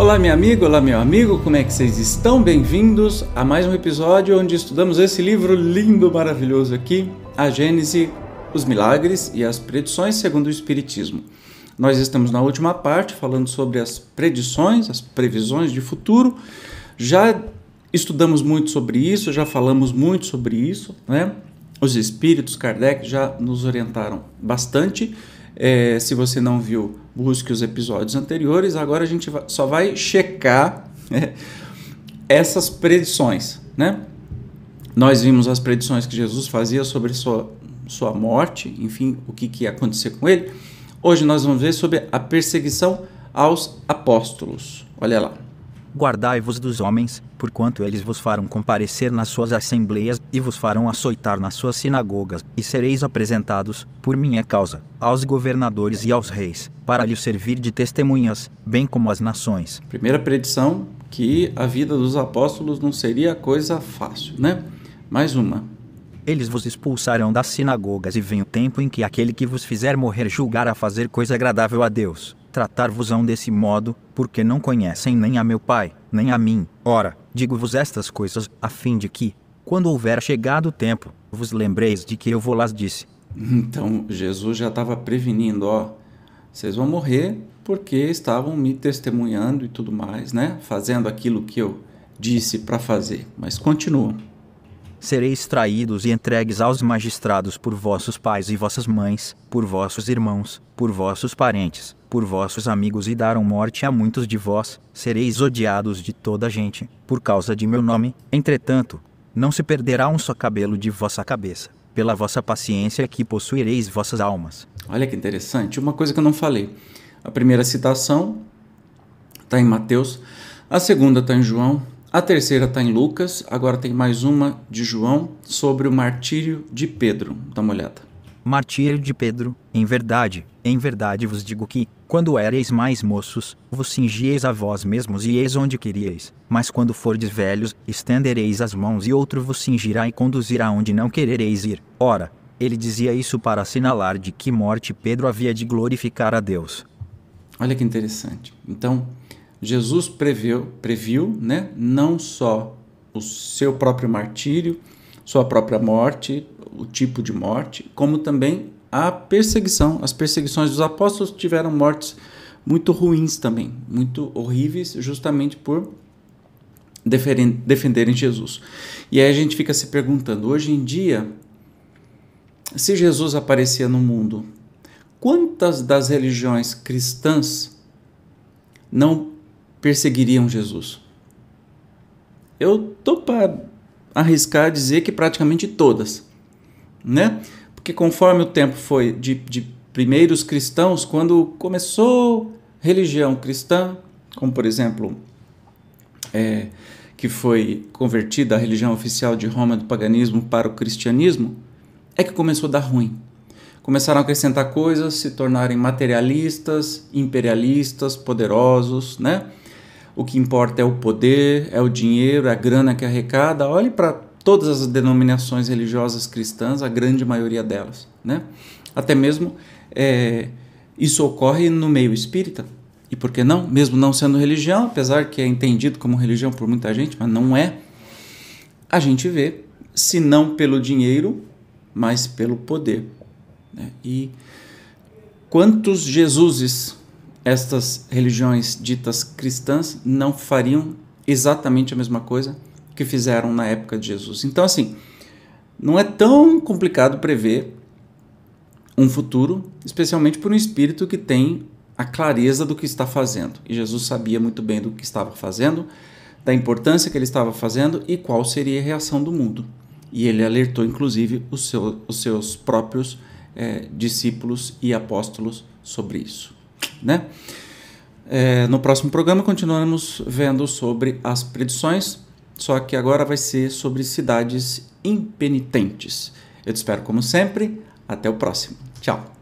Olá, minha amiga, olá, meu amigo, como é que vocês estão? Bem-vindos a mais um episódio onde estudamos esse livro lindo, maravilhoso aqui, a Gênese, os milagres e as predições segundo o Espiritismo. Nós estamos na última parte falando sobre as predições, as previsões de futuro. Já estudamos muito sobre isso, já falamos muito sobre isso, né? Os espíritos, Kardec já nos orientaram bastante. É, se você não viu, busque os episódios anteriores. Agora a gente só vai checar né, essas predições, né? Nós vimos as predições que Jesus fazia sobre sua, sua morte, enfim, o que, que ia acontecer com ele. Hoje nós vamos ver sobre a perseguição aos apóstolos. Olha lá. Guardai-vos dos homens, porquanto eles vos farão comparecer nas suas assembleias e vos farão açoitar nas suas sinagogas, e sereis apresentados, por minha causa, aos governadores e aos reis, para lhes servir de testemunhas, bem como as nações. Primeira predição que a vida dos apóstolos não seria coisa fácil, né? Mais uma. Eles vos expulsarão das sinagogas e vem o tempo em que aquele que vos fizer morrer julgará fazer coisa agradável a Deus tratar-vos-ão desse modo, porque não conhecem nem a meu Pai, nem a mim. Ora, digo-vos estas coisas, a fim de que, quando houver chegado o tempo, vos lembreis de que eu vou las disse. Então, Jesus já estava prevenindo, ó, vocês vão morrer porque estavam me testemunhando e tudo mais, né? Fazendo aquilo que eu disse para fazer. Mas continuam sereis traídos e entregues aos magistrados por vossos pais e vossas mães, por vossos irmãos, por vossos parentes, por vossos amigos e daram morte a muitos de vós, sereis odiados de toda a gente, por causa de meu nome. Entretanto, não se perderá um só cabelo de vossa cabeça, pela vossa paciência que possuireis vossas almas. Olha que interessante, uma coisa que eu não falei. A primeira citação está em Mateus, a segunda está em João, a terceira está em Lucas, agora tem mais uma de João sobre o martírio de Pedro. Dá uma olhada. Martírio de Pedro, em verdade, em verdade vos digo que, quando éreis mais moços, vos cingieis a vós mesmos e eis onde queríeis, mas quando fordes velhos, estendereis as mãos e outro vos cingirá e conduzirá onde não querereis ir. Ora, ele dizia isso para assinalar de que morte Pedro havia de glorificar a Deus. Olha que interessante. Então, Jesus previu, previu né, não só o seu próprio martírio, sua própria morte, o tipo de morte, como também a perseguição. As perseguições dos apóstolos tiveram mortes muito ruins também, muito horríveis, justamente por defenderem Jesus. E aí a gente fica se perguntando, hoje em dia, se Jesus aparecia no mundo, quantas das religiões cristãs não perseguiriam Jesus? Eu tô para arriscar dizer que praticamente todas, né? Porque conforme o tempo foi de, de primeiros cristãos, quando começou religião cristã, como por exemplo, é, que foi convertida a religião oficial de Roma do paganismo para o cristianismo, é que começou a dar ruim. Começaram a acrescentar coisas, se tornarem materialistas, imperialistas, poderosos, né? o que importa é o poder, é o dinheiro, é a grana que arrecada. Olhe para todas as denominações religiosas cristãs, a grande maioria delas. Né? Até mesmo é, isso ocorre no meio espírita. E por que não? Mesmo não sendo religião, apesar que é entendido como religião por muita gente, mas não é, a gente vê, se não pelo dinheiro, mas pelo poder. Né? E quantos Jesuses estas religiões ditas cristãs não fariam exatamente a mesma coisa que fizeram na época de Jesus. Então, assim, não é tão complicado prever um futuro, especialmente por um espírito que tem a clareza do que está fazendo. E Jesus sabia muito bem do que estava fazendo, da importância que ele estava fazendo e qual seria a reação do mundo. E ele alertou, inclusive, os, seu, os seus próprios é, discípulos e apóstolos sobre isso né? É, no próximo programa continuaremos vendo sobre as predições, só que agora vai ser sobre cidades impenitentes. Eu te espero como sempre. Até o próximo. Tchau.